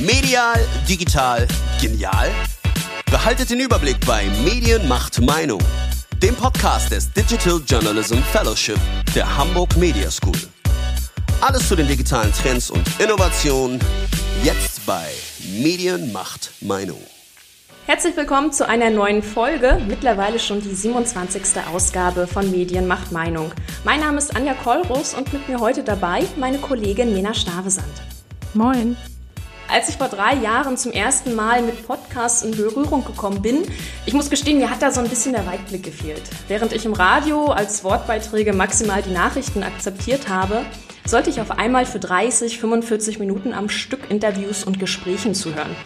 Medial, digital, genial? Behaltet den Überblick bei Medien macht Meinung, dem Podcast des Digital Journalism Fellowship der Hamburg Media School. Alles zu den digitalen Trends und Innovationen jetzt bei Medien macht Meinung. Herzlich willkommen zu einer neuen Folge, mittlerweile schon die 27. Ausgabe von Medien macht Meinung. Mein Name ist Anja Kollrus und mit mir heute dabei meine Kollegin Mena Stavesand. Moin. Als ich vor drei Jahren zum ersten Mal mit Podcasts in Berührung gekommen bin, ich muss gestehen, mir hat da so ein bisschen der Weitblick gefehlt. Während ich im Radio als Wortbeiträge maximal die Nachrichten akzeptiert habe, sollte ich auf einmal für 30, 45 Minuten am Stück Interviews und Gesprächen zuhören.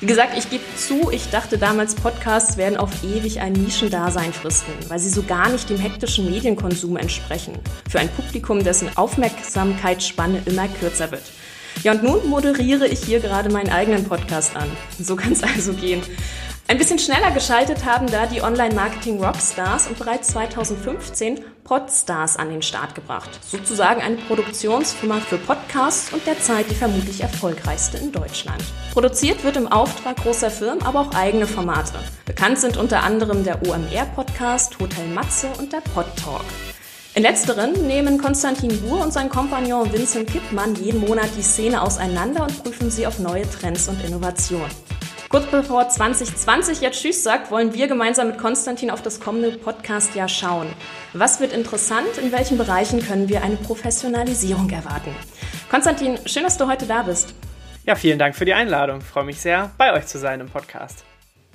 Wie gesagt, ich gebe zu, ich dachte damals, Podcasts werden auf ewig ein Nischendasein fristen, weil sie so gar nicht dem hektischen Medienkonsum entsprechen. Für ein Publikum, dessen Aufmerksamkeitsspanne immer kürzer wird. Ja, und nun moderiere ich hier gerade meinen eigenen Podcast an. So kann es also gehen. Ein bisschen schneller geschaltet haben da die Online-Marketing-Rockstars und bereits 2015 Podstars an den Start gebracht. Sozusagen eine Produktionsfirma für Podcasts und derzeit die vermutlich erfolgreichste in Deutschland. Produziert wird im Auftrag großer Firmen aber auch eigene Formate. Bekannt sind unter anderem der OMR-Podcast, Hotel Matze und der Pod Talk. In letzteren nehmen Konstantin Buhr und sein Kompagnon Vincent Kippmann jeden Monat die Szene auseinander und prüfen sie auf neue Trends und Innovationen. Kurz bevor 2020 jetzt Tschüss sagt, wollen wir gemeinsam mit Konstantin auf das kommende Podcast-Jahr schauen. Was wird interessant? In welchen Bereichen können wir eine Professionalisierung erwarten? Konstantin, schön, dass du heute da bist. Ja, vielen Dank für die Einladung. Ich freue mich sehr, bei euch zu sein im Podcast.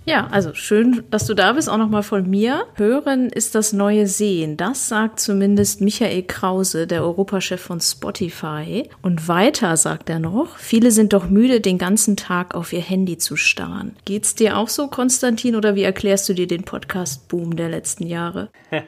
Ja, also schön, dass du da bist, auch nochmal von mir. Hören ist das neue Sehen. Das sagt zumindest Michael Krause, der Europachef von Spotify. Und weiter sagt er noch, viele sind doch müde, den ganzen Tag auf ihr Handy zu starren. Geht's dir auch so, Konstantin, oder wie erklärst du dir den Podcast-Boom der letzten Jahre?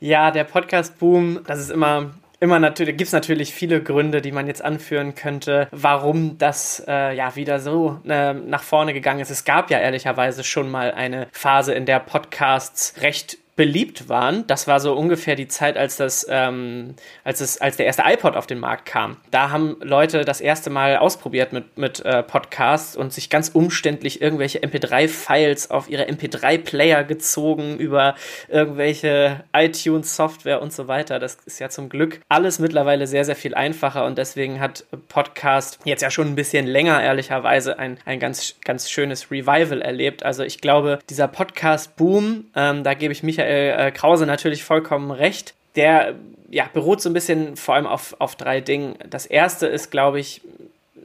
ja, der Podcast-Boom, das ist immer immer natürlich, gibt es natürlich viele Gründe, die man jetzt anführen könnte, warum das äh, ja wieder so äh, nach vorne gegangen ist. Es gab ja ehrlicherweise schon mal eine Phase, in der Podcasts recht beliebt waren, das war so ungefähr die Zeit, als das, ähm, als es, als der erste iPod auf den Markt kam. Da haben Leute das erste Mal ausprobiert mit, mit äh, Podcasts und sich ganz umständlich irgendwelche MP3-Files auf ihre MP3-Player gezogen über irgendwelche iTunes-Software und so weiter. Das ist ja zum Glück alles mittlerweile sehr, sehr viel einfacher und deswegen hat Podcast jetzt ja schon ein bisschen länger, ehrlicherweise, ein, ein ganz, ganz schönes Revival erlebt. Also ich glaube, dieser Podcast-Boom, ähm, da gebe ich Michael Michael äh, Krause natürlich vollkommen recht. Der ja, beruht so ein bisschen vor allem auf, auf drei Dingen. Das erste ist, glaube ich,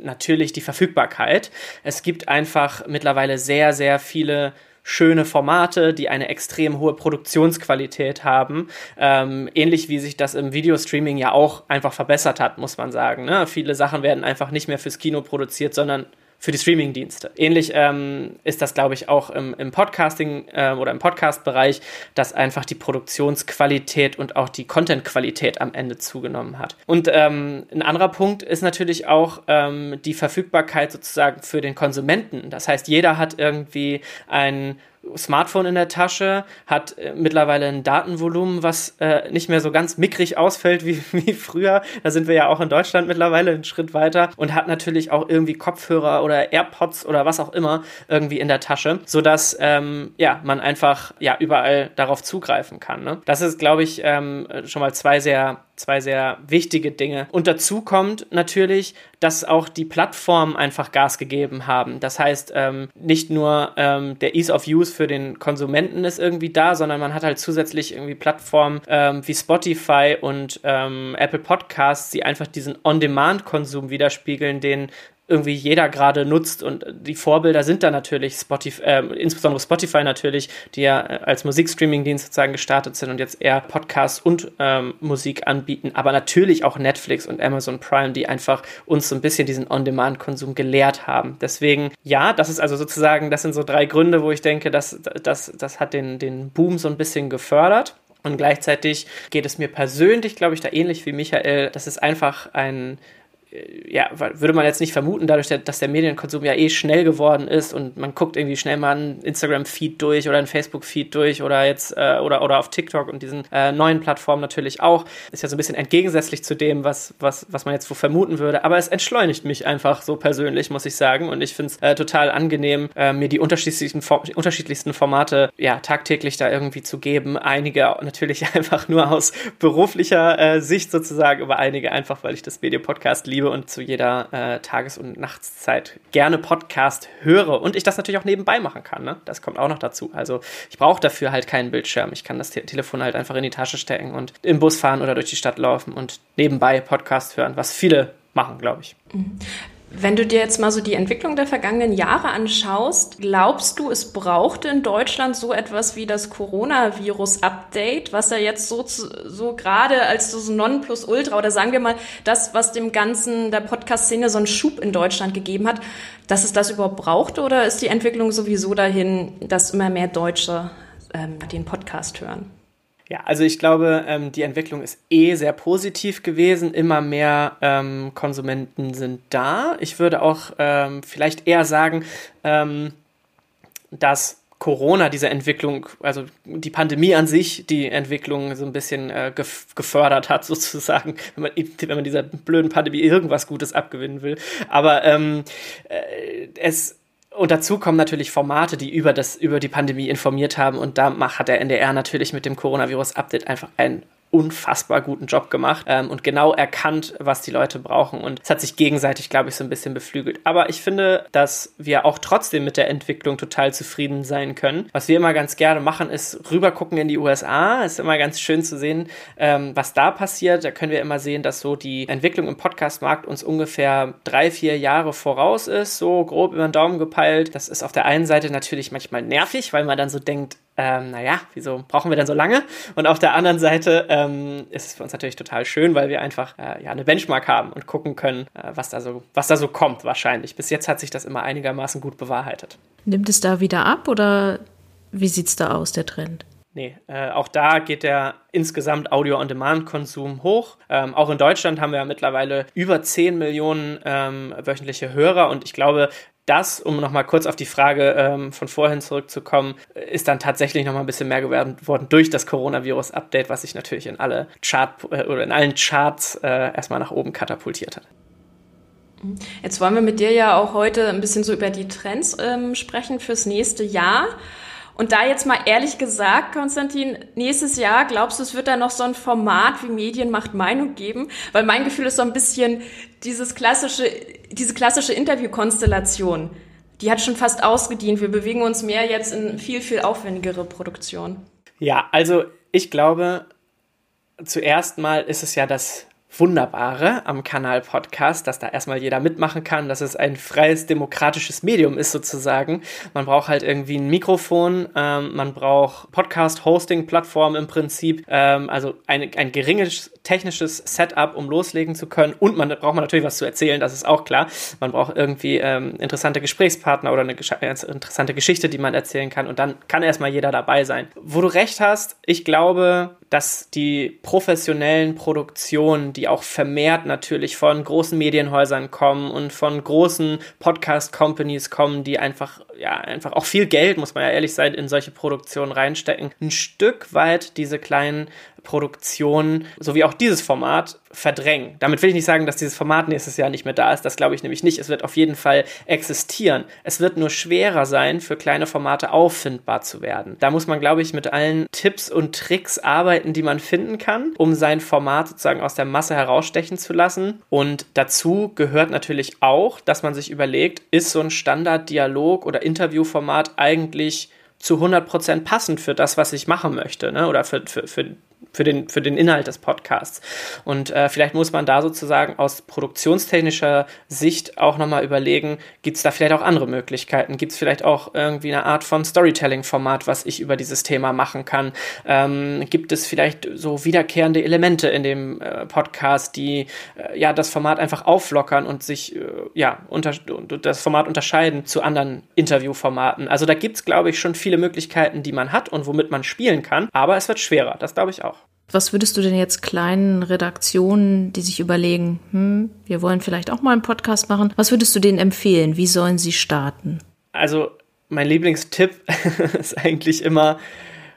natürlich die Verfügbarkeit. Es gibt einfach mittlerweile sehr, sehr viele schöne Formate, die eine extrem hohe Produktionsqualität haben. Ähm, ähnlich wie sich das im Videostreaming ja auch einfach verbessert hat, muss man sagen. Ne? Viele Sachen werden einfach nicht mehr fürs Kino produziert, sondern für die Streaming-Dienste. Ähnlich ähm, ist das, glaube ich, auch im, im Podcasting äh, oder im Podcast-Bereich, dass einfach die Produktionsqualität und auch die Content-Qualität am Ende zugenommen hat. Und ähm, ein anderer Punkt ist natürlich auch ähm, die Verfügbarkeit sozusagen für den Konsumenten. Das heißt, jeder hat irgendwie ein Smartphone in der Tasche, hat äh, mittlerweile ein Datenvolumen, was äh, nicht mehr so ganz mickrig ausfällt wie, wie früher. Da sind wir ja auch in Deutschland mittlerweile einen Schritt weiter und hat natürlich auch irgendwie Kopfhörer oder AirPods oder was auch immer irgendwie in der Tasche, sodass ähm, ja, man einfach ja, überall darauf zugreifen kann. Ne? Das ist, glaube ich, ähm, schon mal zwei sehr zwei sehr wichtige Dinge. Und dazu kommt natürlich, dass auch die Plattformen einfach Gas gegeben haben. Das heißt, ähm, nicht nur ähm, der Ease of Use für den Konsumenten ist irgendwie da, sondern man hat halt zusätzlich irgendwie Plattformen ähm, wie Spotify und ähm, Apple Podcasts, die einfach diesen On-Demand-Konsum widerspiegeln, den irgendwie jeder gerade nutzt und die Vorbilder sind da natürlich Spotify, äh, insbesondere Spotify natürlich, die ja äh, als Musikstreaming-Dienst sozusagen gestartet sind und jetzt eher Podcasts und ähm, Musik anbieten, aber natürlich auch Netflix und Amazon Prime, die einfach uns so ein bisschen diesen On-Demand-Konsum gelehrt haben. Deswegen, ja, das ist also sozusagen, das sind so drei Gründe, wo ich denke, dass das, das hat den, den Boom so ein bisschen gefördert. Und gleichzeitig geht es mir persönlich, glaube ich, da ähnlich wie Michael, das ist einfach ein ja, würde man jetzt nicht vermuten, dadurch, dass der Medienkonsum ja eh schnell geworden ist und man guckt irgendwie schnell mal einen Instagram-Feed durch oder einen Facebook-Feed durch oder jetzt äh, oder, oder auf TikTok und diesen äh, neuen Plattformen natürlich auch. Ist ja so ein bisschen entgegensätzlich zu dem, was, was, was man jetzt so vermuten würde. Aber es entschleunigt mich einfach so persönlich, muss ich sagen. Und ich finde es äh, total angenehm, äh, mir die unterschiedlichsten, unterschiedlichsten Formate ja tagtäglich da irgendwie zu geben. Einige natürlich einfach nur aus beruflicher äh, Sicht sozusagen, aber einige einfach, weil ich das Medienpodcast liebe und zu jeder äh, Tages- und Nachtszeit gerne Podcast höre und ich das natürlich auch nebenbei machen kann. Ne? Das kommt auch noch dazu. Also ich brauche dafür halt keinen Bildschirm. Ich kann das Te Telefon halt einfach in die Tasche stecken und im Bus fahren oder durch die Stadt laufen und nebenbei Podcast hören, was viele machen, glaube ich. Wenn du dir jetzt mal so die Entwicklung der vergangenen Jahre anschaust, glaubst du, es brauchte in Deutschland so etwas wie das Coronavirus-Update, was ja jetzt so, so gerade als so Nonplusultra oder sagen wir mal das, was dem Ganzen der Podcast-Szene so einen Schub in Deutschland gegeben hat, dass es das überhaupt brauchte oder ist die Entwicklung sowieso dahin, dass immer mehr Deutsche ähm, den Podcast hören? Ja, also ich glaube, ähm, die Entwicklung ist eh sehr positiv gewesen. Immer mehr ähm, Konsumenten sind da. Ich würde auch ähm, vielleicht eher sagen, ähm, dass Corona diese Entwicklung, also die Pandemie an sich, die Entwicklung so ein bisschen äh, gefördert hat, sozusagen, wenn man, wenn man dieser blöden Pandemie irgendwas Gutes abgewinnen will. Aber ähm, äh, es und dazu kommen natürlich Formate, die über, das, über die Pandemie informiert haben. Und da hat der NDR natürlich mit dem Coronavirus-Update einfach ein unfassbar guten Job gemacht ähm, und genau erkannt, was die Leute brauchen. Und es hat sich gegenseitig, glaube ich, so ein bisschen beflügelt. Aber ich finde, dass wir auch trotzdem mit der Entwicklung total zufrieden sein können. Was wir immer ganz gerne machen, ist rübergucken in die USA. Ist immer ganz schön zu sehen, ähm, was da passiert. Da können wir immer sehen, dass so die Entwicklung im Podcast-Markt uns ungefähr drei, vier Jahre voraus ist, so grob über den Daumen gepeilt. Das ist auf der einen Seite natürlich manchmal nervig, weil man dann so denkt, ähm, naja, wieso brauchen wir denn so lange? Und auf der anderen Seite ähm, ist es für uns natürlich total schön, weil wir einfach äh, ja, eine Benchmark haben und gucken können, äh, was, da so, was da so kommt wahrscheinlich. Bis jetzt hat sich das immer einigermaßen gut bewahrheitet. Nimmt es da wieder ab oder wie sieht es da aus, der Trend? Nee, äh, auch da geht der insgesamt Audio-on-Demand-Konsum hoch. Ähm, auch in Deutschland haben wir ja mittlerweile über 10 Millionen ähm, wöchentliche Hörer und ich glaube, das, um nochmal kurz auf die Frage ähm, von vorhin zurückzukommen, ist dann tatsächlich nochmal ein bisschen mehr geworden durch das Coronavirus-Update, was sich natürlich in alle Chart äh, oder in allen Charts äh, erstmal nach oben katapultiert hat. Jetzt wollen wir mit dir ja auch heute ein bisschen so über die Trends ähm, sprechen fürs nächste Jahr. Und da jetzt mal ehrlich gesagt, Konstantin, nächstes Jahr, glaubst du, es wird da noch so ein Format wie Medien macht Meinung geben? Weil mein Gefühl ist so ein bisschen dieses klassische, diese klassische Interviewkonstellation. Die hat schon fast ausgedient. Wir bewegen uns mehr jetzt in viel, viel aufwendigere Produktion. Ja, also ich glaube, zuerst mal ist es ja das Wunderbare am Kanal Podcast, dass da erstmal jeder mitmachen kann, dass es ein freies, demokratisches Medium ist sozusagen. Man braucht halt irgendwie ein Mikrofon, ähm, man braucht Podcast-Hosting-Plattform im Prinzip, ähm, also ein, ein geringes technisches Setup, um loslegen zu können. Und man braucht man natürlich was zu erzählen, das ist auch klar. Man braucht irgendwie ähm, interessante Gesprächspartner oder eine äh, interessante Geschichte, die man erzählen kann. Und dann kann erstmal jeder dabei sein. Wo du recht hast, ich glaube, dass die professionellen Produktionen, die auch vermehrt natürlich von großen Medienhäusern kommen und von großen Podcast-Companies kommen, die einfach, ja, einfach auch viel Geld, muss man ja ehrlich sein, in solche Produktionen reinstecken, ein Stück weit diese kleinen Produktionen sowie auch dieses Format verdrängen. Damit will ich nicht sagen, dass dieses Format nächstes Jahr nicht mehr da ist. Das glaube ich nämlich nicht. Es wird auf jeden Fall existieren. Es wird nur schwerer sein, für kleine Formate auffindbar zu werden. Da muss man, glaube ich, mit allen Tipps und Tricks arbeiten, die man finden kann, um sein Format sozusagen aus der Masse herausstechen zu lassen. Und dazu gehört natürlich auch, dass man sich überlegt, ist so ein Standarddialog oder Interviewformat eigentlich zu 100% passend für das, was ich machen möchte, ne? oder für, für, für für den, für den Inhalt des Podcasts. Und äh, vielleicht muss man da sozusagen aus produktionstechnischer Sicht auch nochmal überlegen, gibt es da vielleicht auch andere Möglichkeiten? Gibt es vielleicht auch irgendwie eine Art von Storytelling-Format, was ich über dieses Thema machen kann? Ähm, gibt es vielleicht so wiederkehrende Elemente in dem äh, Podcast, die äh, ja das Format einfach auflockern und sich äh, ja unter, das Format unterscheiden zu anderen Interviewformaten? Also da gibt es, glaube ich, schon viele Möglichkeiten, die man hat und womit man spielen kann, aber es wird schwerer, das glaube ich auch. Was würdest du denn jetzt kleinen Redaktionen, die sich überlegen, hm, wir wollen vielleicht auch mal einen Podcast machen, was würdest du denen empfehlen? Wie sollen sie starten? Also mein Lieblingstipp ist eigentlich immer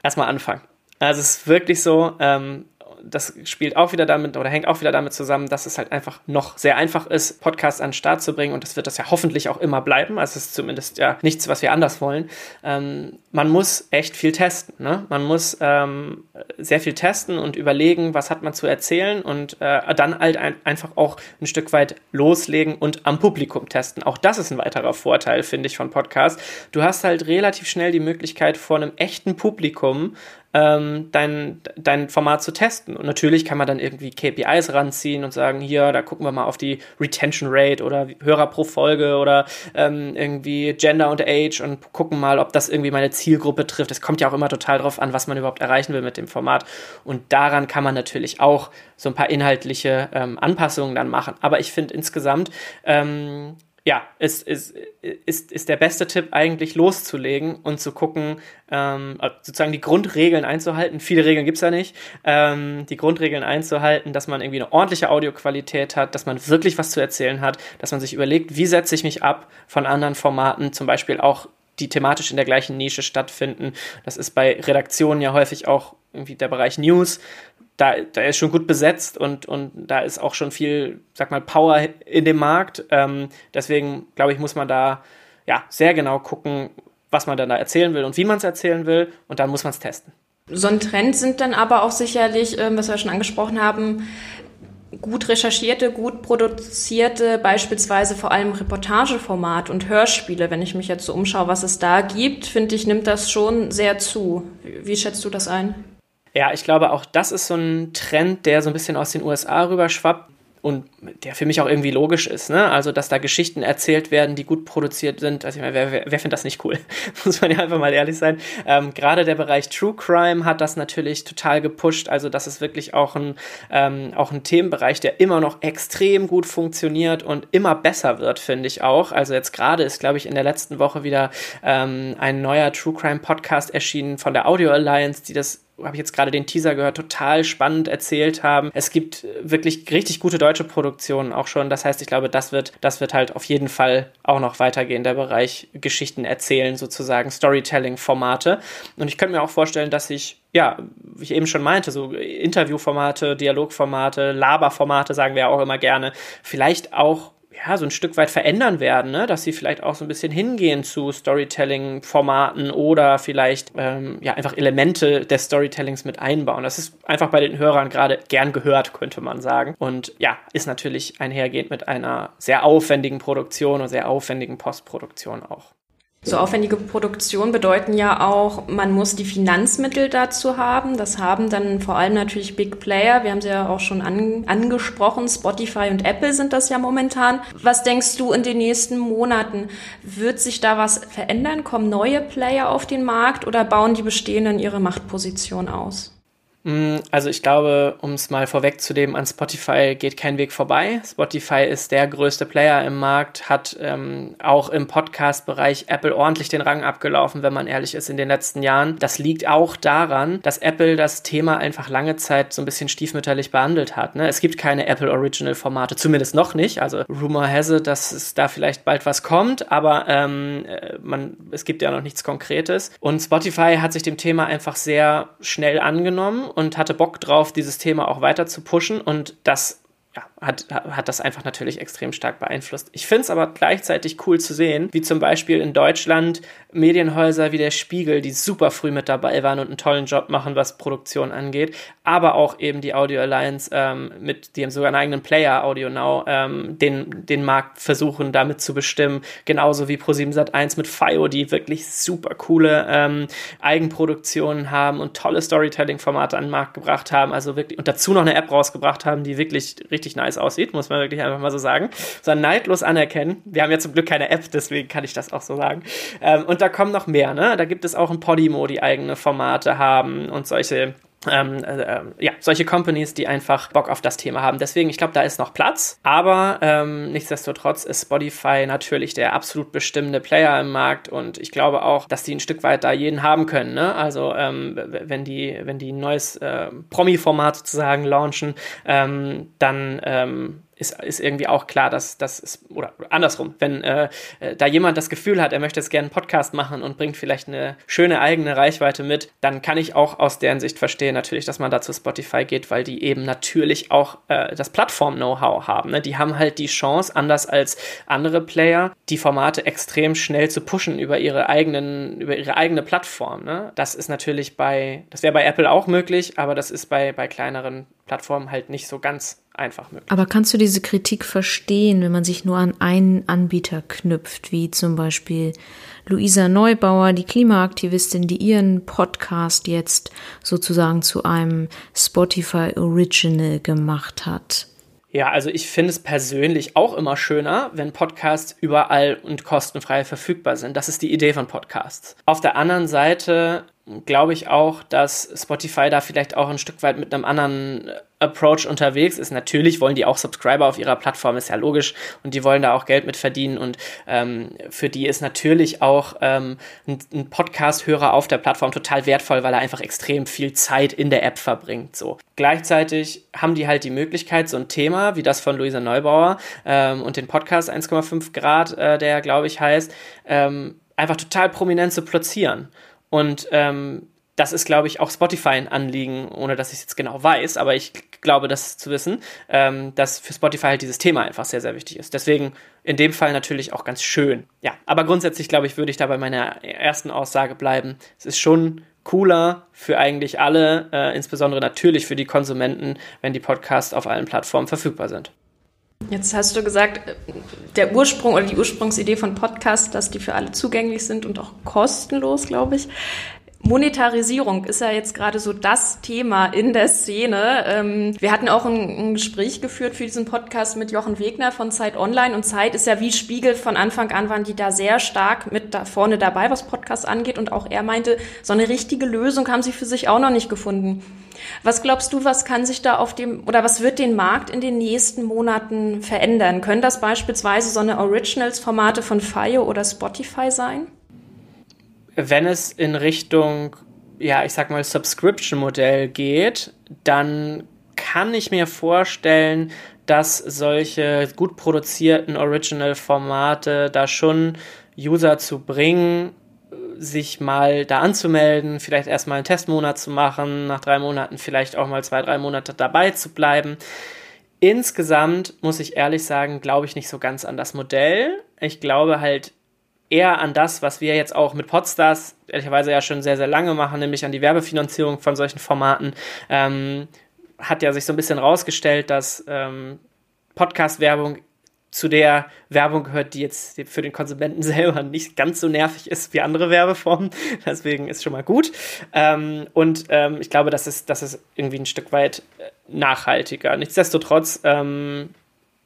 erstmal anfangen. Also es ist wirklich so, ähm, das spielt auch wieder damit oder hängt auch wieder damit zusammen, dass es halt einfach noch sehr einfach ist, Podcasts an den Start zu bringen und das wird das ja hoffentlich auch immer bleiben. Also es ist zumindest ja nichts, was wir anders wollen. Ähm, man muss echt viel testen. Ne? Man muss ähm, sehr viel testen und überlegen, was hat man zu erzählen und äh, dann halt ein, einfach auch ein Stück weit loslegen und am Publikum testen. Auch das ist ein weiterer Vorteil, finde ich, von Podcasts. Du hast halt relativ schnell die Möglichkeit, vor einem echten Publikum ähm, dein, dein Format zu testen. Und natürlich kann man dann irgendwie KPIs ranziehen und sagen, hier, da gucken wir mal auf die Retention Rate oder Hörer pro Folge oder ähm, irgendwie Gender und Age und gucken mal, ob das irgendwie meine Zielgruppe trifft. Es kommt ja auch immer total drauf an, was man überhaupt erreichen will mit dem Format. Und daran kann man natürlich auch so ein paar inhaltliche ähm, Anpassungen dann machen. Aber ich finde insgesamt, ähm, ja, ist, ist, ist, ist der beste Tipp eigentlich loszulegen und zu gucken, ähm, äh, sozusagen die Grundregeln einzuhalten. Viele Regeln gibt es ja nicht. Ähm, die Grundregeln einzuhalten, dass man irgendwie eine ordentliche Audioqualität hat, dass man wirklich was zu erzählen hat, dass man sich überlegt, wie setze ich mich ab von anderen Formaten, zum Beispiel auch die thematisch in der gleichen Nische stattfinden. Das ist bei Redaktionen ja häufig auch irgendwie der Bereich News da, da ist schon gut besetzt und, und da ist auch schon viel, sag mal, Power in dem Markt. Ähm, deswegen, glaube ich, muss man da ja sehr genau gucken, was man dann da erzählen will und wie man es erzählen will und dann muss man es testen. So ein Trend sind dann aber auch sicherlich, ähm, was wir schon angesprochen haben, gut recherchierte, gut produzierte, beispielsweise vor allem Reportageformat und Hörspiele. Wenn ich mich jetzt so umschaue, was es da gibt, finde ich, nimmt das schon sehr zu. Wie schätzt du das ein? Ja, ich glaube, auch das ist so ein Trend, der so ein bisschen aus den USA rüberschwappt und der für mich auch irgendwie logisch ist. Ne? Also, dass da Geschichten erzählt werden, die gut produziert sind. Also, ich meine, wer, wer, wer findet das nicht cool? Muss man ja einfach mal ehrlich sein. Ähm, Gerade der Bereich True Crime hat das natürlich total gepusht. Also, das ist wirklich auch ein, ähm, auch ein Themenbereich, der immer noch extrem gut funktioniert und immer besser wird, finde ich auch. Also, jetzt gerade ist, glaube ich, in der letzten Woche wieder ähm, ein neuer True Crime Podcast erschienen von der Audio Alliance, die das habe ich jetzt gerade den Teaser gehört, total spannend erzählt haben. Es gibt wirklich richtig gute deutsche Produktionen auch schon. Das heißt, ich glaube, das wird, das wird halt auf jeden Fall auch noch weitergehen, der Bereich Geschichten erzählen, sozusagen Storytelling-Formate. Und ich könnte mir auch vorstellen, dass ich ja, wie ich eben schon meinte, so Interviewformate, Dialogformate, Laberformate sagen wir auch immer gerne, vielleicht auch ja, so ein Stück weit verändern werden, ne? dass sie vielleicht auch so ein bisschen hingehen zu Storytelling-Formaten oder vielleicht ähm, ja, einfach Elemente des Storytellings mit einbauen. Das ist einfach bei den Hörern gerade gern gehört, könnte man sagen. Und ja, ist natürlich einhergehend mit einer sehr aufwendigen Produktion und sehr aufwendigen Postproduktion auch. So aufwendige Produktionen bedeuten ja auch, man muss die Finanzmittel dazu haben. Das haben dann vor allem natürlich Big Player. Wir haben sie ja auch schon an, angesprochen. Spotify und Apple sind das ja momentan. Was denkst du in den nächsten Monaten? Wird sich da was verändern? Kommen neue Player auf den Markt oder bauen die bestehenden ihre Machtposition aus? Mm, also ich glaube, um es mal vorwegzunehmen, an Spotify geht kein Weg vorbei. Spotify ist der größte Player im Markt, hat ähm, auch im Podcast-Bereich Apple ordentlich den Rang abgelaufen, wenn man ehrlich ist, in den letzten Jahren. Das liegt auch daran, dass Apple das Thema einfach lange Zeit so ein bisschen stiefmütterlich behandelt hat. Ne? Es gibt keine Apple Original-Formate, zumindest noch nicht. Also Rumor has it, dass es da vielleicht bald was kommt, aber ähm, äh, man, es gibt ja noch nichts Konkretes. Und Spotify hat sich dem Thema einfach sehr schnell angenommen und hatte Bock drauf, dieses Thema auch weiter zu pushen und das ja, hat, hat das einfach natürlich extrem stark beeinflusst. Ich finde es aber gleichzeitig cool zu sehen, wie zum Beispiel in Deutschland Medienhäuser wie der Spiegel, die super früh mit dabei waren und einen tollen Job machen, was Produktion angeht, aber auch eben die Audio Alliance ähm, mit, haben sogar einen eigenen Player, Audio Now, ähm, den, den Markt versuchen damit zu bestimmen, genauso wie Pro7 Sat1 mit FIO, die wirklich super coole ähm, Eigenproduktionen haben und tolle Storytelling-Formate an den Markt gebracht haben, also wirklich, und dazu noch eine App rausgebracht haben, die wirklich richtig nice aussieht, muss man wirklich einfach mal so sagen. So neidlos anerkennen. Wir haben ja zum Glück keine App, deswegen kann ich das auch so sagen. Ähm, und da kommen noch mehr, ne? Da gibt es auch ein Podimo, die eigene Formate haben und solche ähm, äh, ja, solche Companies, die einfach Bock auf das Thema haben. Deswegen, ich glaube, da ist noch Platz. Aber ähm, nichtsdestotrotz ist Spotify natürlich der absolut bestimmende Player im Markt und ich glaube auch, dass die ein Stück weit da jeden haben können. Ne? Also ähm, wenn die, wenn die ein neues äh, Promi-Format sozusagen launchen, ähm, dann ähm, ist, ist irgendwie auch klar, dass das ist, oder andersrum, wenn äh, äh, da jemand das Gefühl hat, er möchte jetzt gerne einen Podcast machen und bringt vielleicht eine schöne eigene Reichweite mit, dann kann ich auch aus deren Sicht verstehen natürlich, dass man da zu Spotify geht, weil die eben natürlich auch äh, das Plattform-Know-how haben. Ne? Die haben halt die Chance, anders als andere Player, die Formate extrem schnell zu pushen über ihre eigenen, über ihre eigene Plattform. Ne? Das ist natürlich bei, das wäre bei Apple auch möglich, aber das ist bei, bei kleineren Plattformen halt nicht so ganz einfach möglich. Aber kannst du diese Kritik verstehen, wenn man sich nur an einen Anbieter knüpft, wie zum Beispiel Luisa Neubauer, die Klimaaktivistin, die ihren Podcast jetzt sozusagen zu einem Spotify Original gemacht hat? Ja, also ich finde es persönlich auch immer schöner, wenn Podcasts überall und kostenfrei verfügbar sind. Das ist die Idee von Podcasts. Auf der anderen Seite glaube ich auch, dass Spotify da vielleicht auch ein Stück weit mit einem anderen Approach unterwegs ist. Natürlich wollen die auch Subscriber auf ihrer Plattform, ist ja logisch, und die wollen da auch Geld mit verdienen. Und ähm, für die ist natürlich auch ähm, ein, ein Podcast-Hörer auf der Plattform total wertvoll, weil er einfach extrem viel Zeit in der App verbringt. So. Gleichzeitig haben die halt die Möglichkeit, so ein Thema wie das von Luisa Neubauer ähm, und den Podcast 1,5 Grad, äh, der glaube ich heißt, ähm, einfach total prominent zu platzieren. Und ähm, das ist, glaube ich, auch Spotify ein Anliegen, ohne dass ich es jetzt genau weiß, aber ich glaube, das zu wissen, ähm, dass für Spotify halt dieses Thema einfach sehr, sehr wichtig ist. Deswegen in dem Fall natürlich auch ganz schön. Ja, aber grundsätzlich, glaube ich, würde ich da bei meiner ersten Aussage bleiben. Es ist schon cooler für eigentlich alle, äh, insbesondere natürlich für die Konsumenten, wenn die Podcasts auf allen Plattformen verfügbar sind. Jetzt hast du gesagt, der Ursprung oder die Ursprungsidee von Podcasts, dass die für alle zugänglich sind und auch kostenlos, glaube ich. Monetarisierung ist ja jetzt gerade so das Thema in der Szene. Ähm, wir hatten auch ein, Gespräch geführt für diesen Podcast mit Jochen Wegner von Zeit Online und Zeit ist ja wie Spiegel von Anfang an waren die da sehr stark mit da vorne dabei, was Podcasts angeht und auch er meinte, so eine richtige Lösung haben sie für sich auch noch nicht gefunden. Was glaubst du, was kann sich da auf dem oder was wird den Markt in den nächsten Monaten verändern? Können das beispielsweise so eine Originals-Formate von Fire oder Spotify sein? Wenn es in Richtung, ja, ich sag mal, Subscription-Modell geht, dann kann ich mir vorstellen, dass solche gut produzierten Original-Formate da schon User zu bringen, sich mal da anzumelden, vielleicht erstmal einen Testmonat zu machen, nach drei Monaten vielleicht auch mal zwei, drei Monate dabei zu bleiben. Insgesamt muss ich ehrlich sagen, glaube ich nicht so ganz an das Modell. Ich glaube halt eher an das, was wir jetzt auch mit Podstars ehrlicherweise ja schon sehr, sehr lange machen, nämlich an die Werbefinanzierung von solchen Formaten. Ähm, hat ja sich so ein bisschen rausgestellt, dass ähm, Podcast-Werbung zu der Werbung gehört, die jetzt für den Konsumenten selber nicht ganz so nervig ist wie andere Werbeformen. Deswegen ist schon mal gut. Ähm, und ähm, ich glaube, das ist, das ist irgendwie ein Stück weit äh, nachhaltiger. Nichtsdestotrotz, ähm,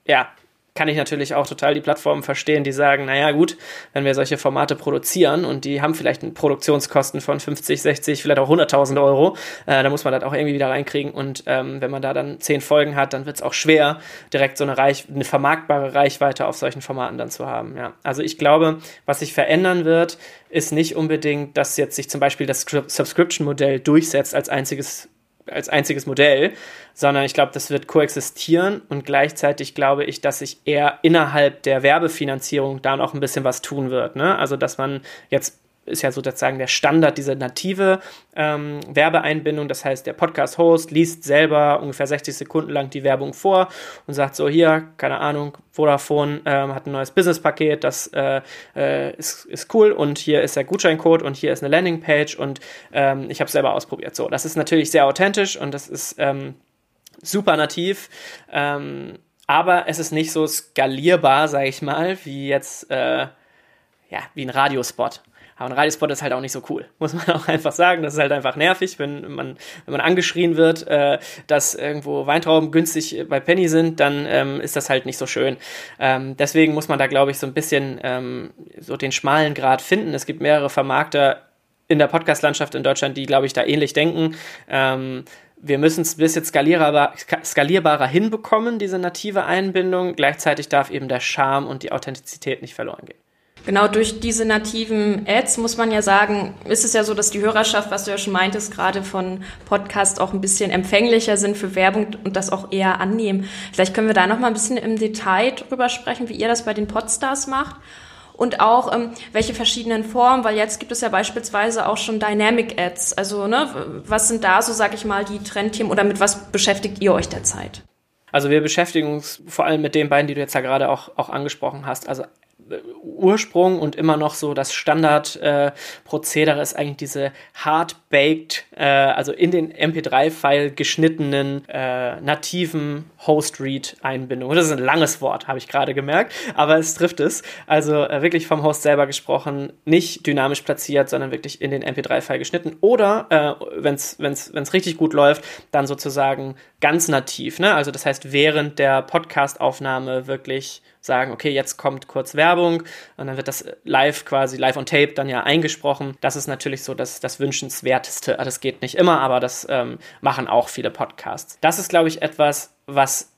ja, kann ich natürlich auch total die Plattformen verstehen, die sagen, naja gut, wenn wir solche Formate produzieren und die haben vielleicht Produktionskosten von 50, 60, vielleicht auch 100.000 Euro, äh, da muss man das auch irgendwie wieder reinkriegen und ähm, wenn man da dann zehn Folgen hat, dann wird es auch schwer, direkt so eine, Reich eine vermarktbare Reichweite auf solchen Formaten dann zu haben. Ja. Also ich glaube, was sich verändern wird, ist nicht unbedingt, dass jetzt sich zum Beispiel das Subscription-Modell durchsetzt als einziges als einziges Modell, sondern ich glaube, das wird koexistieren und gleichzeitig glaube ich, dass sich eher innerhalb der Werbefinanzierung da noch ein bisschen was tun wird. Ne? Also, dass man jetzt ist ja sozusagen der Standard, diese native ähm, Werbeeinbindung. Das heißt, der Podcast-Host liest selber ungefähr 60 Sekunden lang die Werbung vor und sagt so, hier, keine Ahnung, Vodafone ähm, hat ein neues Business-Paket, das äh, äh, ist, ist cool und hier ist der Gutscheincode und hier ist eine Landingpage und ähm, ich habe es selber ausprobiert. So, das ist natürlich sehr authentisch und das ist ähm, super nativ. Ähm, aber es ist nicht so skalierbar, sage ich mal, wie jetzt äh, ja, wie ein Radiospot. Aber ein Radiospot ist halt auch nicht so cool, muss man auch einfach sagen. Das ist halt einfach nervig, wenn man, wenn man angeschrien wird, äh, dass irgendwo Weintrauben günstig bei Penny sind, dann ähm, ist das halt nicht so schön. Ähm, deswegen muss man da, glaube ich, so ein bisschen ähm, so den schmalen Grad finden. Es gibt mehrere Vermarkter in der Podcast-Landschaft in Deutschland, die, glaube ich, da ähnlich denken. Ähm, wir müssen es ein bisschen skalierbar, skalierbarer hinbekommen, diese native Einbindung. Gleichzeitig darf eben der Charme und die Authentizität nicht verloren gehen. Genau, durch diese nativen Ads muss man ja sagen, ist es ja so, dass die Hörerschaft, was du ja schon meintest, gerade von Podcast auch ein bisschen empfänglicher sind für Werbung und das auch eher annehmen. Vielleicht können wir da noch mal ein bisschen im Detail drüber sprechen, wie ihr das bei den Podstars macht und auch ähm, welche verschiedenen Formen, weil jetzt gibt es ja beispielsweise auch schon Dynamic Ads. Also ne, was sind da so, sag ich mal, die Trendthemen oder mit was beschäftigt ihr euch derzeit? Also wir beschäftigen uns vor allem mit den beiden, die du jetzt ja gerade auch, auch angesprochen hast. Also Ursprung und immer noch so das Standardprozedere äh, ist eigentlich diese hard-baked, äh, also in den MP3-File geschnittenen äh, nativen Host-Read-Einbindungen. Das ist ein langes Wort, habe ich gerade gemerkt, aber es trifft es. Also äh, wirklich vom Host selber gesprochen, nicht dynamisch platziert, sondern wirklich in den MP3-File geschnitten. Oder, äh, wenn es richtig gut läuft, dann sozusagen ganz nativ. Ne? Also das heißt, während der Podcast-Aufnahme wirklich sagen, okay, jetzt kommt kurz Werbung und dann wird das live quasi, live on tape dann ja eingesprochen. Das ist natürlich so das, das Wünschenswerteste. Das geht nicht immer, aber das ähm, machen auch viele Podcasts. Das ist, glaube ich, etwas, was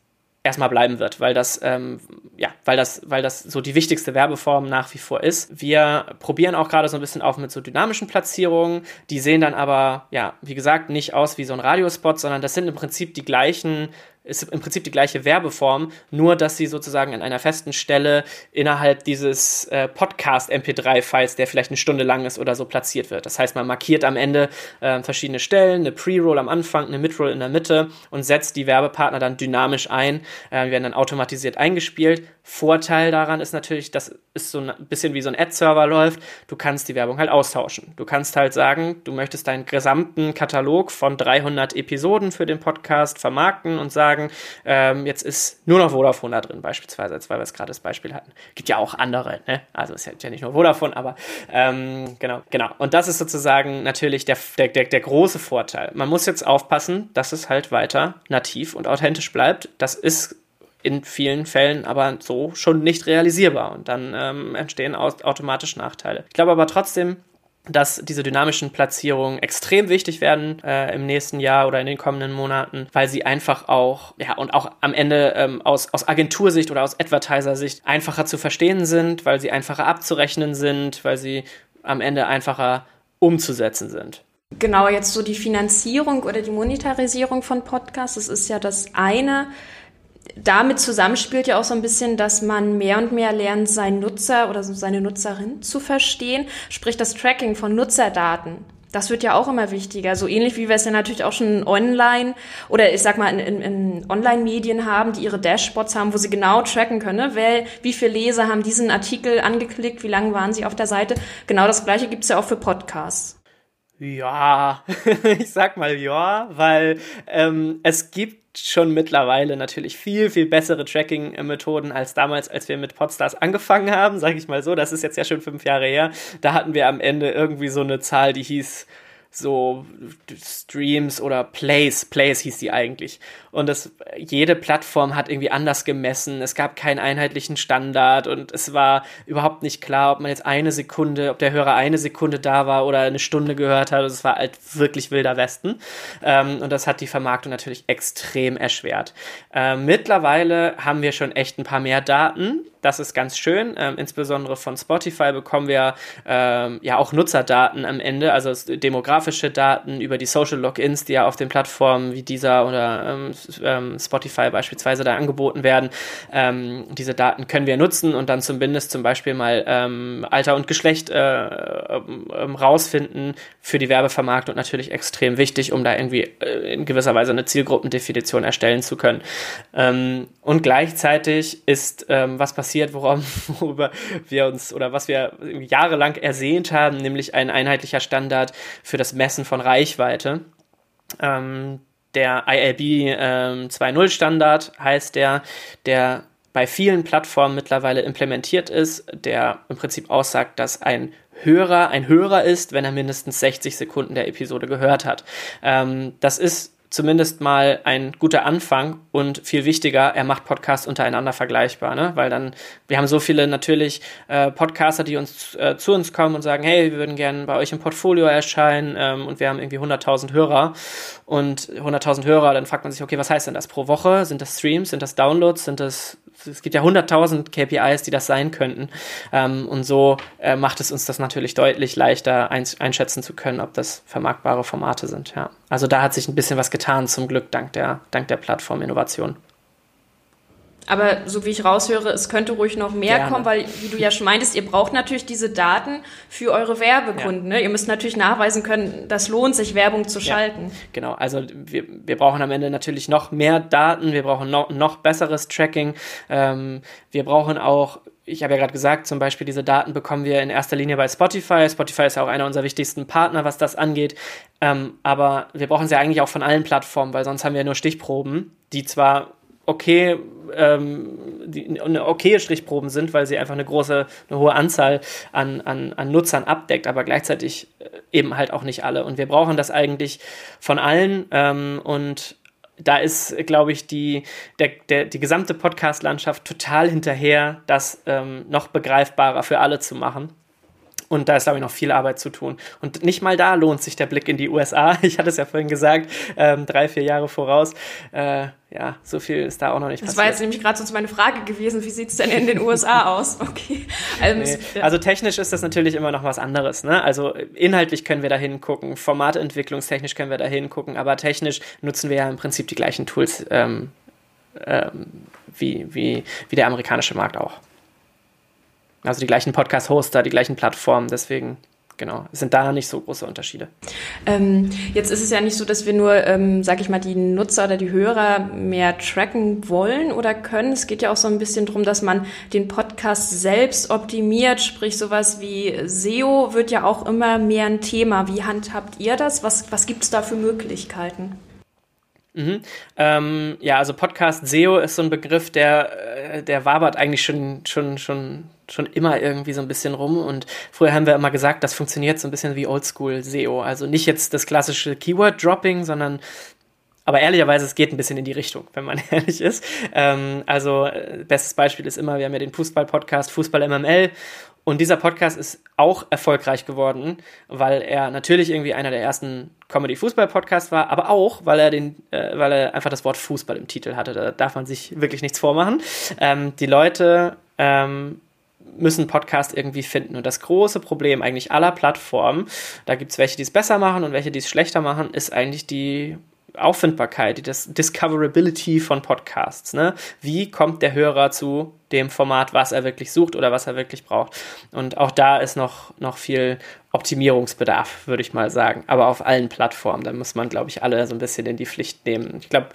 erstmal bleiben wird, weil das, ähm, ja, weil das, weil das so die wichtigste Werbeform nach wie vor ist. Wir probieren auch gerade so ein bisschen auf mit so dynamischen Platzierungen. Die sehen dann aber, ja, wie gesagt, nicht aus wie so ein Radiospot, sondern das sind im Prinzip die gleichen ist im Prinzip die gleiche Werbeform, nur dass sie sozusagen an einer festen Stelle innerhalb dieses äh, Podcast-MP3-Files, der vielleicht eine Stunde lang ist oder so, platziert wird. Das heißt, man markiert am Ende äh, verschiedene Stellen, eine Pre-Roll am Anfang, eine Mid-Roll in der Mitte und setzt die Werbepartner dann dynamisch ein, äh, werden dann automatisiert eingespielt. Vorteil daran ist natürlich, dass es so ein bisschen wie so ein Ad-Server läuft. Du kannst die Werbung halt austauschen. Du kannst halt sagen, du möchtest deinen gesamten Katalog von 300 Episoden für den Podcast vermarkten und sagen, ähm, jetzt ist nur noch Vodafone da drin, beispielsweise, weil wir es gerade das Beispiel hatten. Gibt ja auch andere, ne? Also ist ja nicht nur Vodafone, aber ähm, genau, genau. Und das ist sozusagen natürlich der, der, der, der große Vorteil. Man muss jetzt aufpassen, dass es halt weiter nativ und authentisch bleibt. Das ist in vielen Fällen aber so schon nicht realisierbar und dann ähm, entstehen automatisch Nachteile. Ich glaube aber trotzdem, dass diese dynamischen Platzierungen extrem wichtig werden äh, im nächsten Jahr oder in den kommenden Monaten, weil sie einfach auch, ja, und auch am Ende ähm, aus, aus Agentursicht oder aus Advertiser-Sicht einfacher zu verstehen sind, weil sie einfacher abzurechnen sind, weil sie am Ende einfacher umzusetzen sind. Genau, jetzt so die Finanzierung oder die Monetarisierung von Podcasts, das ist ja das eine damit zusammenspielt ja auch so ein bisschen, dass man mehr und mehr lernt, seinen Nutzer oder seine Nutzerin zu verstehen, sprich das Tracking von Nutzerdaten. Das wird ja auch immer wichtiger. So ähnlich wie wir es ja natürlich auch schon online oder ich sag mal in, in, in Online-Medien haben, die ihre Dashboards haben, wo sie genau tracken können, ne? Wer, wie viele Leser haben diesen Artikel angeklickt, wie lange waren sie auf der Seite. Genau das gleiche gibt's ja auch für Podcasts. Ja, ich sag mal ja, weil ähm, es gibt schon mittlerweile natürlich viel, viel bessere Tracking-Methoden als damals, als wir mit Podstars angefangen haben, sage ich mal so. Das ist jetzt ja schon fünf Jahre her. Da hatten wir am Ende irgendwie so eine Zahl, die hieß so Streams oder Plays, Plays hieß die eigentlich. Und das, jede Plattform hat irgendwie anders gemessen. Es gab keinen einheitlichen Standard und es war überhaupt nicht klar, ob man jetzt eine Sekunde, ob der Hörer eine Sekunde da war oder eine Stunde gehört hat. Es war halt wirklich wilder Westen. Ähm, und das hat die Vermarktung natürlich extrem erschwert. Ähm, mittlerweile haben wir schon echt ein paar mehr Daten das ist ganz schön. Ähm, insbesondere von Spotify bekommen wir ähm, ja auch Nutzerdaten am Ende, also demografische Daten über die Social Logins, die ja auf den Plattformen wie dieser oder ähm, ähm Spotify beispielsweise da angeboten werden. Ähm, diese Daten können wir nutzen und dann zumindest zum Beispiel mal ähm, Alter und Geschlecht äh, rausfinden für die Werbevermarktung natürlich extrem wichtig, um da irgendwie äh, in gewisser Weise eine Zielgruppendefinition erstellen zu können. und gleichzeitig ist was passiert passiert, worum, worüber wir uns oder was wir jahrelang ersehnt haben, nämlich ein einheitlicher Standard für das Messen von Reichweite. Ähm, der ILB ähm, 2.0 Standard heißt der, der bei vielen Plattformen mittlerweile implementiert ist, der im Prinzip aussagt, dass ein Hörer ein Hörer ist, wenn er mindestens 60 Sekunden der Episode gehört hat. Ähm, das ist zumindest mal ein guter Anfang und viel wichtiger, er macht Podcasts untereinander vergleichbar, ne? weil dann, wir haben so viele natürlich äh, Podcaster, die uns äh, zu uns kommen und sagen, hey, wir würden gerne bei euch im Portfolio erscheinen ähm, und wir haben irgendwie 100.000 Hörer und 100.000 Hörer, dann fragt man sich, okay, was heißt denn das pro Woche? Sind das Streams, sind das Downloads, sind das es gibt ja 100.000 KPIs, die das sein könnten. Ähm, und so äh, macht es uns das natürlich deutlich leichter einschätzen zu können, ob das vermarktbare Formate sind. Ja. Also da hat sich ein bisschen was getan, zum Glück, dank der, dank der Plattform-Innovation. Aber so wie ich raushöre, es könnte ruhig noch mehr Gerne. kommen, weil, wie du ja schon meintest, ihr braucht natürlich diese Daten für eure Werbekunden. Ja. Ne? Ihr müsst natürlich nachweisen können, das lohnt sich, Werbung zu schalten. Ja, genau, also wir, wir brauchen am Ende natürlich noch mehr Daten, wir brauchen noch, noch besseres Tracking, ähm, wir brauchen auch ich habe ja gerade gesagt, zum Beispiel diese Daten bekommen wir in erster Linie bei Spotify. Spotify ist ja auch einer unserer wichtigsten Partner, was das angeht. Ähm, aber wir brauchen sie eigentlich auch von allen Plattformen, weil sonst haben wir nur Stichproben, die zwar okay, ähm, die eine okaye Strichproben sind, weil sie einfach eine große, eine hohe Anzahl an, an, an Nutzern abdeckt, aber gleichzeitig äh, eben halt auch nicht alle. Und wir brauchen das eigentlich von allen ähm, und da ist, glaube ich, die, der, der, die gesamte Podcast-Landschaft total hinterher, das ähm, noch begreifbarer für alle zu machen. Und da ist, glaube ich, noch viel Arbeit zu tun. Und nicht mal da lohnt sich der Blick in die USA. Ich hatte es ja vorhin gesagt, ähm, drei, vier Jahre voraus. Äh, ja, so viel ist da auch noch nicht das passiert. Das war jetzt nämlich gerade sonst meine Frage gewesen. Wie sieht es denn in den USA aus? Okay. Also, nee. also, technisch ist das natürlich immer noch was anderes. Ne? Also inhaltlich können wir da hingucken, formatentwicklungstechnisch können wir da hingucken, aber technisch nutzen wir ja im Prinzip die gleichen Tools ähm, ähm, wie, wie, wie der amerikanische Markt auch. Also die gleichen Podcast-Hoster, die gleichen Plattformen, deswegen genau, es sind da nicht so große Unterschiede. Ähm, jetzt ist es ja nicht so, dass wir nur, ähm, sag ich mal, die Nutzer oder die Hörer mehr tracken wollen oder können. Es geht ja auch so ein bisschen darum, dass man den Podcast selbst optimiert, sprich sowas wie SEO wird ja auch immer mehr ein Thema. Wie handhabt ihr das? Was, was gibt es da für Möglichkeiten? Mhm. Ähm, ja, also Podcast SEO ist so ein Begriff, der, äh, der wabert eigentlich schon, schon, schon, schon immer irgendwie so ein bisschen rum. Und früher haben wir immer gesagt, das funktioniert so ein bisschen wie Oldschool SEO. Also nicht jetzt das klassische Keyword-Dropping, sondern aber ehrlicherweise, es geht ein bisschen in die Richtung, wenn man ehrlich ist. Ähm, also, äh, bestes Beispiel ist immer, wir haben ja den Fußball-Podcast Fußball MML und dieser Podcast ist auch erfolgreich geworden, weil er natürlich irgendwie einer der ersten Comedy-Fußball-Podcasts war, aber auch, weil er den, äh, weil er einfach das Wort Fußball im Titel hatte. Da darf man sich wirklich nichts vormachen. Ähm, die Leute ähm, müssen Podcast irgendwie finden. Und das große Problem eigentlich aller Plattformen, da gibt es welche, die es besser machen und welche, die es schlechter machen, ist eigentlich die Auffindbarkeit, die Discoverability von Podcasts. Ne? Wie kommt der Hörer zu dem Format, was er wirklich sucht oder was er wirklich braucht? Und auch da ist noch, noch viel Optimierungsbedarf, würde ich mal sagen. Aber auf allen Plattformen. Da muss man, glaube ich, alle so ein bisschen in die Pflicht nehmen. Ich glaube,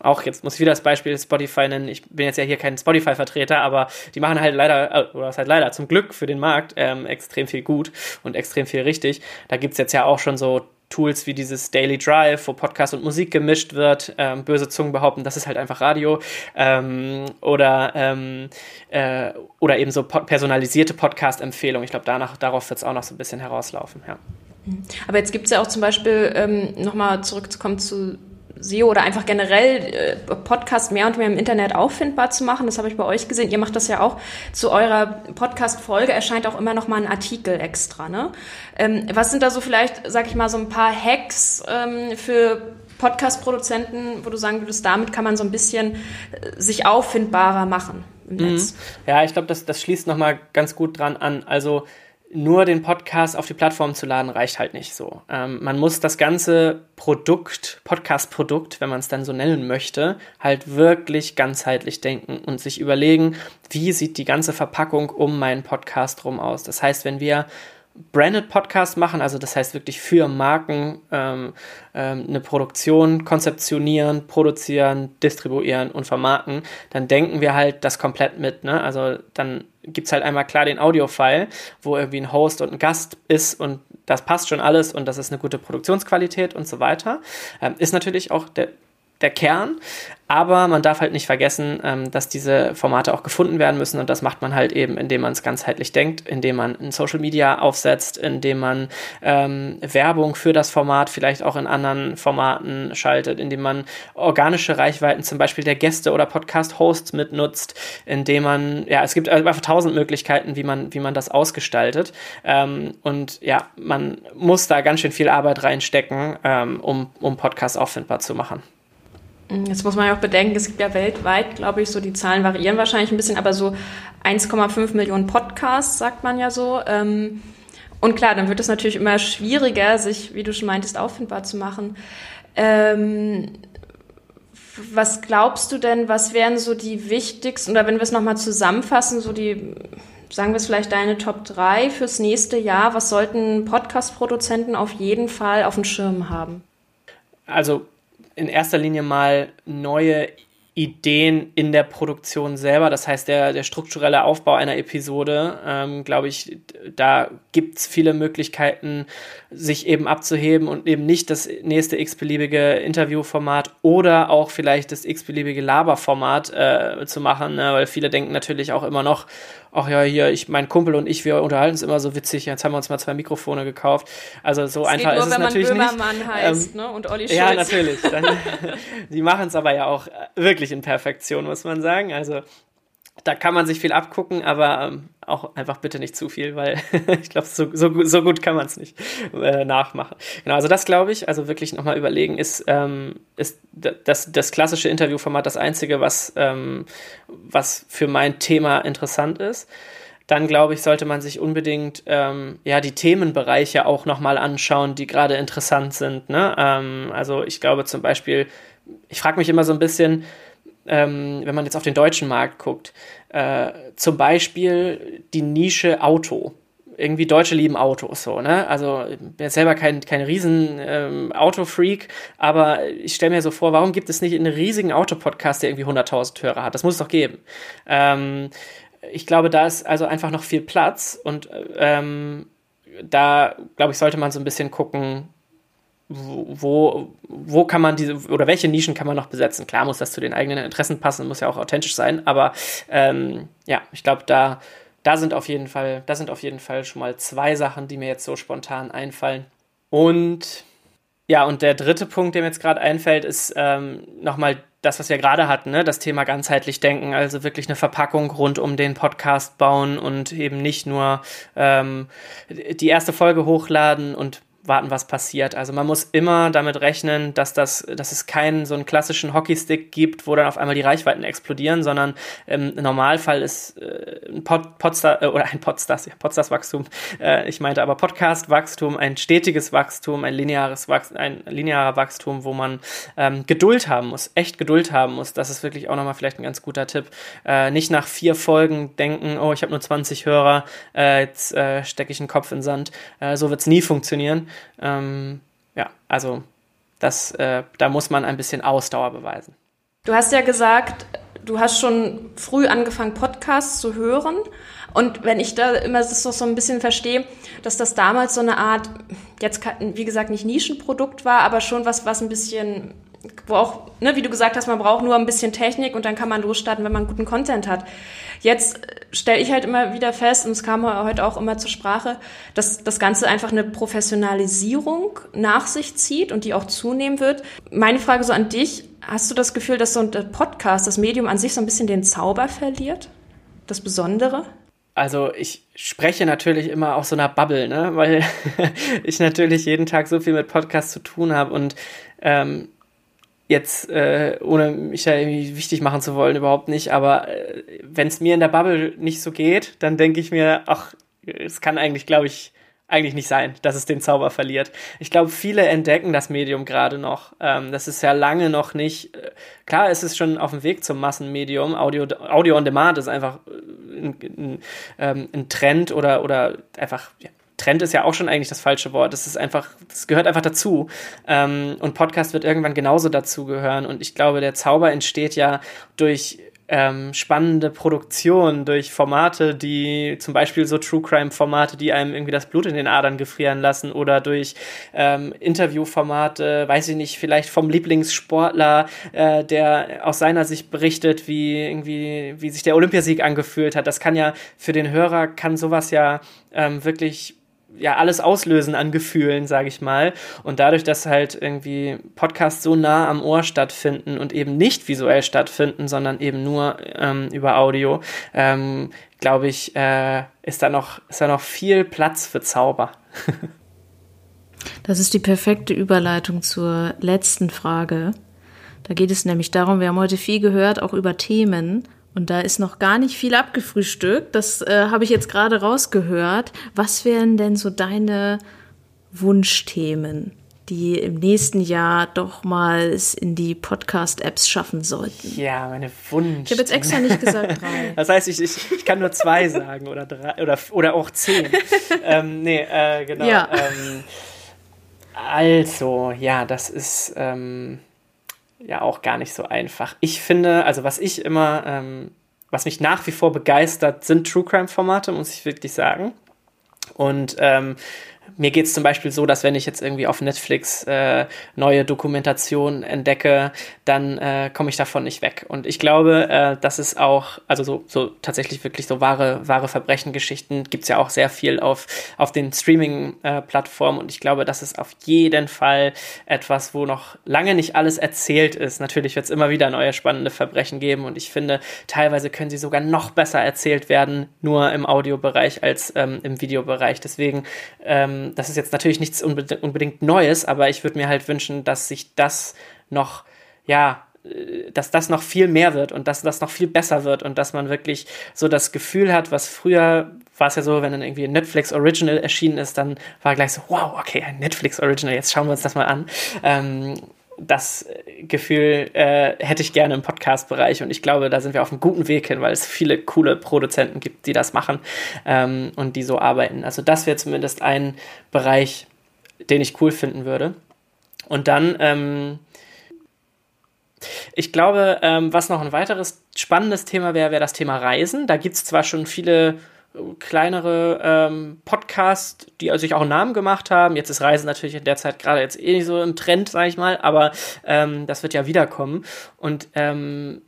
auch jetzt muss ich wieder das Beispiel Spotify nennen. Ich bin jetzt ja hier kein Spotify-Vertreter, aber die machen halt leider, äh, oder was halt leider zum Glück für den Markt ähm, extrem viel gut und extrem viel richtig. Da gibt es jetzt ja auch schon so Tools wie dieses Daily Drive, wo Podcast und Musik gemischt wird. Ähm, böse Zungen behaupten, das ist halt einfach Radio. Ähm, oder, ähm, äh, oder eben so personalisierte Podcast-Empfehlungen. Ich glaube, darauf wird es auch noch so ein bisschen herauslaufen. Ja. Aber jetzt gibt es ja auch zum Beispiel, ähm, nochmal zurückzukommen zu SEO oder einfach generell äh, Podcast mehr und mehr im Internet auffindbar zu machen. Das habe ich bei euch gesehen. Ihr macht das ja auch. Zu eurer Podcast-Folge erscheint auch immer noch mal ein Artikel extra. Ne? Ähm, was sind da so vielleicht, sag ich mal, so ein paar Hacks ähm, für Podcast-Produzenten, wo du sagen würdest, damit kann man so ein bisschen äh, sich auffindbarer machen im Netz? Mhm. Ja, ich glaube, das, das schließt noch mal ganz gut dran an. Also nur den Podcast auf die Plattform zu laden, reicht halt nicht so. Ähm, man muss das ganze Produkt, Podcast-Produkt, wenn man es dann so nennen möchte, halt wirklich ganzheitlich denken und sich überlegen, wie sieht die ganze Verpackung um meinen Podcast rum aus. Das heißt, wenn wir Branded Podcast machen, also das heißt wirklich für Marken ähm, ähm, eine Produktion konzeptionieren, produzieren, distribuieren und vermarkten, dann denken wir halt das komplett mit. Ne? Also dann gibt es halt einmal klar den Audio-File, wo irgendwie ein Host und ein Gast ist und das passt schon alles und das ist eine gute Produktionsqualität und so weiter. Ähm, ist natürlich auch der der Kern. Aber man darf halt nicht vergessen, ähm, dass diese Formate auch gefunden werden müssen und das macht man halt eben, indem man es ganzheitlich denkt, indem man in Social Media aufsetzt, indem man ähm, Werbung für das Format vielleicht auch in anderen Formaten schaltet, indem man organische Reichweiten zum Beispiel der Gäste oder Podcast-Hosts mitnutzt, indem man, ja, es gibt einfach tausend Möglichkeiten, wie man, wie man das ausgestaltet. Ähm, und ja, man muss da ganz schön viel Arbeit reinstecken, ähm, um, um Podcasts auffindbar zu machen. Jetzt muss man ja auch bedenken, es gibt ja weltweit, glaube ich, so die Zahlen variieren wahrscheinlich ein bisschen, aber so 1,5 Millionen Podcasts, sagt man ja so. Ähm, und klar, dann wird es natürlich immer schwieriger, sich, wie du schon meintest, auffindbar zu machen. Ähm, was glaubst du denn, was wären so die wichtigsten, oder wenn wir es nochmal zusammenfassen, so die, sagen wir es vielleicht deine Top 3 fürs nächste Jahr, was sollten Podcast-Produzenten auf jeden Fall auf dem Schirm haben? Also in erster Linie mal neue Ideen in der Produktion selber. Das heißt, der, der strukturelle Aufbau einer Episode, ähm, glaube ich, da gibt es viele Möglichkeiten, sich eben abzuheben und eben nicht das nächste x-beliebige Interviewformat oder auch vielleicht das x-beliebige Laberformat äh, zu machen, ne? weil viele denken natürlich auch immer noch, ach ja, hier, ich, mein Kumpel und ich, wir unterhalten uns immer so witzig, jetzt haben wir uns mal zwei Mikrofone gekauft. Also so das einfach nur, ist es natürlich nicht. Heißt, ähm, ne? und Olli Schulz. Ja, natürlich. Dann, die machen es aber ja auch wirklich in Perfektion, muss man sagen. Also da kann man sich viel abgucken, aber ähm, auch einfach bitte nicht zu viel, weil ich glaube, so, so, so, gut kann man es nicht äh, nachmachen. Genau, also das glaube ich, also wirklich nochmal überlegen, ist, ähm, ist das, das klassische Interviewformat das einzige, was, ähm, was für mein Thema interessant ist. Dann glaube ich, sollte man sich unbedingt ähm, ja die Themenbereiche auch nochmal anschauen, die gerade interessant sind. Ne? Ähm, also ich glaube zum Beispiel, ich frage mich immer so ein bisschen, ähm, wenn man jetzt auf den deutschen Markt guckt, äh, zum Beispiel die Nische Auto. Irgendwie Deutsche lieben Autos, so, ne? Also, ich bin jetzt selber kein, kein riesen ähm, Autofreak, aber ich stelle mir so vor, warum gibt es nicht einen riesigen Autopodcast, der irgendwie 100.000 Hörer hat? Das muss es doch geben. Ähm, ich glaube, da ist also einfach noch viel Platz und ähm, da, glaube ich, sollte man so ein bisschen gucken, wo, wo kann man diese oder welche Nischen kann man noch besetzen? Klar muss das zu den eigenen Interessen passen, muss ja auch authentisch sein, aber ähm, ja, ich glaube, da, da sind auf jeden Fall, da sind auf jeden Fall schon mal zwei Sachen, die mir jetzt so spontan einfallen. Und ja, und der dritte Punkt, der mir jetzt gerade einfällt, ist ähm, nochmal das, was wir gerade hatten, ne? das Thema ganzheitlich denken, also wirklich eine Verpackung rund um den Podcast bauen und eben nicht nur ähm, die erste Folge hochladen und warten, was passiert. Also man muss immer damit rechnen, dass, das, dass es keinen so einen klassischen Hockeystick gibt, wo dann auf einmal die Reichweiten explodieren, sondern im Normalfall ist äh, ein Pod, Podstar, äh, oder ein Podstars, ja, Podstars-Wachstum, äh, ich meinte aber Podcast-Wachstum, ein stetiges Wachstum, ein lineares Wachstum, ein linearer Wachstum, wo man ähm, Geduld haben muss, echt Geduld haben muss. Das ist wirklich auch nochmal vielleicht ein ganz guter Tipp. Äh, nicht nach vier Folgen denken, oh, ich habe nur 20 Hörer, jetzt stecke ich einen Kopf in den Sand. So wird es nie funktionieren. Ähm, ja, also das, äh, da muss man ein bisschen Ausdauer beweisen. Du hast ja gesagt, du hast schon früh angefangen, Podcasts zu hören. Und wenn ich da immer das so ein bisschen verstehe, dass das damals so eine Art, jetzt wie gesagt nicht Nischenprodukt war, aber schon was, was ein bisschen, wo ne, wie du gesagt hast, man braucht nur ein bisschen Technik und dann kann man losstarten, wenn man guten Content hat. Jetzt stelle ich halt immer wieder fest, und es kam heute auch immer zur Sprache, dass das Ganze einfach eine Professionalisierung nach sich zieht und die auch zunehmen wird. Meine Frage so an dich, hast du das Gefühl, dass so ein Podcast, das Medium an sich so ein bisschen den Zauber verliert? Das Besondere? also ich spreche natürlich immer aus so einer Bubble, ne? weil ich natürlich jeden Tag so viel mit Podcasts zu tun habe und ähm, jetzt, äh, ohne mich da irgendwie wichtig machen zu wollen, überhaupt nicht, aber äh, wenn es mir in der Bubble nicht so geht, dann denke ich mir, ach, es kann eigentlich, glaube ich, eigentlich nicht sein, dass es den Zauber verliert. Ich glaube, viele entdecken das Medium gerade noch. Ähm, das ist ja lange noch nicht. Äh, klar, es ist schon auf dem Weg zum Massenmedium. Audio, Audio on Demand ist einfach äh, ein, ein, ähm, ein Trend oder, oder einfach ja, Trend ist ja auch schon eigentlich das falsche Wort. Das ist einfach, das gehört einfach dazu. Ähm, und Podcast wird irgendwann genauso dazu gehören. Und ich glaube, der Zauber entsteht ja durch ähm, spannende Produktion, durch Formate, die zum Beispiel so True Crime Formate, die einem irgendwie das Blut in den Adern gefrieren lassen oder durch ähm, Interviewformate, weiß ich nicht, vielleicht vom Lieblingssportler, äh, der aus seiner Sicht berichtet, wie irgendwie, wie sich der Olympiasieg angefühlt hat. Das kann ja für den Hörer, kann sowas ja ähm, wirklich ja alles auslösen an Gefühlen, sage ich mal. Und dadurch, dass halt irgendwie Podcasts so nah am Ohr stattfinden und eben nicht visuell stattfinden, sondern eben nur ähm, über Audio, ähm, glaube ich, äh, ist da noch ist da noch viel Platz für Zauber. das ist die perfekte Überleitung zur letzten Frage. Da geht es nämlich darum, wir haben heute viel gehört, auch über Themen. Und da ist noch gar nicht viel abgefrühstückt. Das äh, habe ich jetzt gerade rausgehört. Was wären denn so deine Wunschthemen, die im nächsten Jahr doch mal es in die Podcast-Apps schaffen sollten? Ja, meine Wunsch. Ich habe jetzt extra nicht gesagt drei. Das heißt, ich, ich, ich kann nur zwei sagen oder drei oder, oder auch zehn. ähm, nee, äh, genau. Ja. Ähm, also, ja, das ist. Ähm, ja auch gar nicht so einfach. Ich finde, also was ich immer, ähm, was mich nach wie vor begeistert, sind True Crime Formate, muss ich wirklich sagen. Und ähm, mir geht es zum Beispiel so, dass wenn ich jetzt irgendwie auf Netflix äh, neue Dokumentationen entdecke, dann äh, komme ich davon nicht weg. Und ich glaube, äh, dass es auch, also so, so tatsächlich wirklich so wahre, wahre Verbrechengeschichten gibt es ja auch sehr viel auf, auf den Streaming-Plattformen. und ich glaube, das ist auf jeden Fall etwas, wo noch lange nicht alles erzählt ist. Natürlich wird es immer wieder neue spannende Verbrechen geben und ich finde, teilweise können sie sogar noch besser erzählt werden, nur im Audiobereich als ähm, im Videobereich. Deswegen ähm, das ist jetzt natürlich nichts unbedingt Neues, aber ich würde mir halt wünschen, dass sich das noch, ja, äh, dass das noch viel mehr wird und dass das noch viel besser wird und dass man wirklich so das Gefühl hat, was früher war es ja so, wenn dann irgendwie ein Netflix Original erschienen ist, dann war gleich so, wow, okay, ein Netflix Original, jetzt schauen wir uns das mal an. Ähm, das Gefühl äh, hätte ich gerne im Podcast-Bereich und ich glaube, da sind wir auf einem guten Weg hin, weil es viele coole Produzenten gibt, die das machen ähm, und die so arbeiten. Also das wäre zumindest ein Bereich, den ich cool finden würde. Und dann, ähm, ich glaube, ähm, was noch ein weiteres spannendes Thema wäre, wäre das Thema Reisen. Da gibt es zwar schon viele kleinere ähm, Podcasts, die sich auch einen Namen gemacht haben. Jetzt ist Reisen natürlich in der Zeit gerade jetzt eh nicht so im Trend, sage ich mal, aber ähm, das wird ja wiederkommen. Und ähm,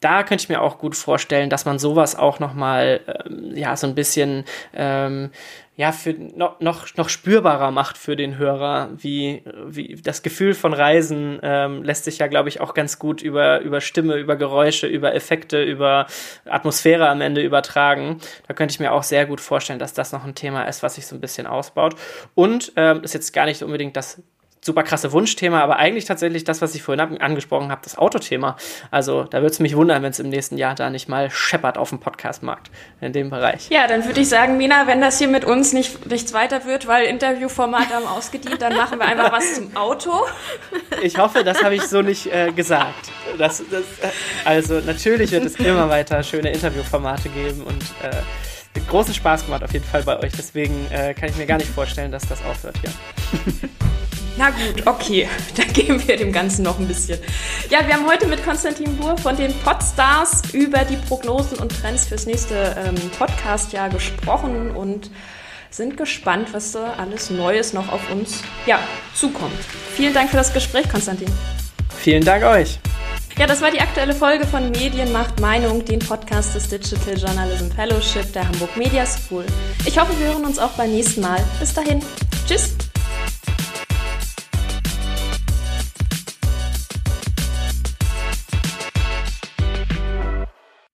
da könnte ich mir auch gut vorstellen, dass man sowas auch noch mal ähm, ja so ein bisschen ähm, ja für noch, noch noch spürbarer macht für den Hörer, wie wie das Gefühl von Reisen ähm, lässt sich ja glaube ich auch ganz gut über über Stimme, über Geräusche, über Effekte, über Atmosphäre am Ende übertragen. Da könnte ich mir auch sehr gut vorstellen, dass das noch ein Thema ist, was sich so ein bisschen ausbaut und ähm, ist jetzt gar nicht unbedingt das super krasse Wunschthema, aber eigentlich tatsächlich das, was ich vorhin angesprochen habe, das Autothema. Also da würde es mich wundern, wenn es im nächsten Jahr da nicht mal scheppert auf dem Podcastmarkt in dem Bereich. Ja, dann würde ich sagen, Mina, wenn das hier mit uns nicht, nichts weiter wird, weil Interviewformate haben ausgedient, dann machen wir einfach was zum Auto. Ich hoffe, das habe ich so nicht äh, gesagt. Das, das, also natürlich wird es immer weiter schöne Interviewformate geben und äh, großen Spaß gemacht auf jeden Fall bei euch. Deswegen äh, kann ich mir gar nicht vorstellen, dass das aufhört hier. Na gut, okay, dann geben wir dem Ganzen noch ein bisschen. Ja, wir haben heute mit Konstantin Buhr von den Podstars über die Prognosen und Trends fürs nächste ähm, Podcast-Jahr gesprochen und sind gespannt, was da alles Neues noch auf uns ja, zukommt. Vielen Dank für das Gespräch, Konstantin. Vielen Dank euch. Ja, das war die aktuelle Folge von Medien macht Meinung, den Podcast des Digital Journalism Fellowship der Hamburg Media School. Ich hoffe, wir hören uns auch beim nächsten Mal. Bis dahin. Tschüss.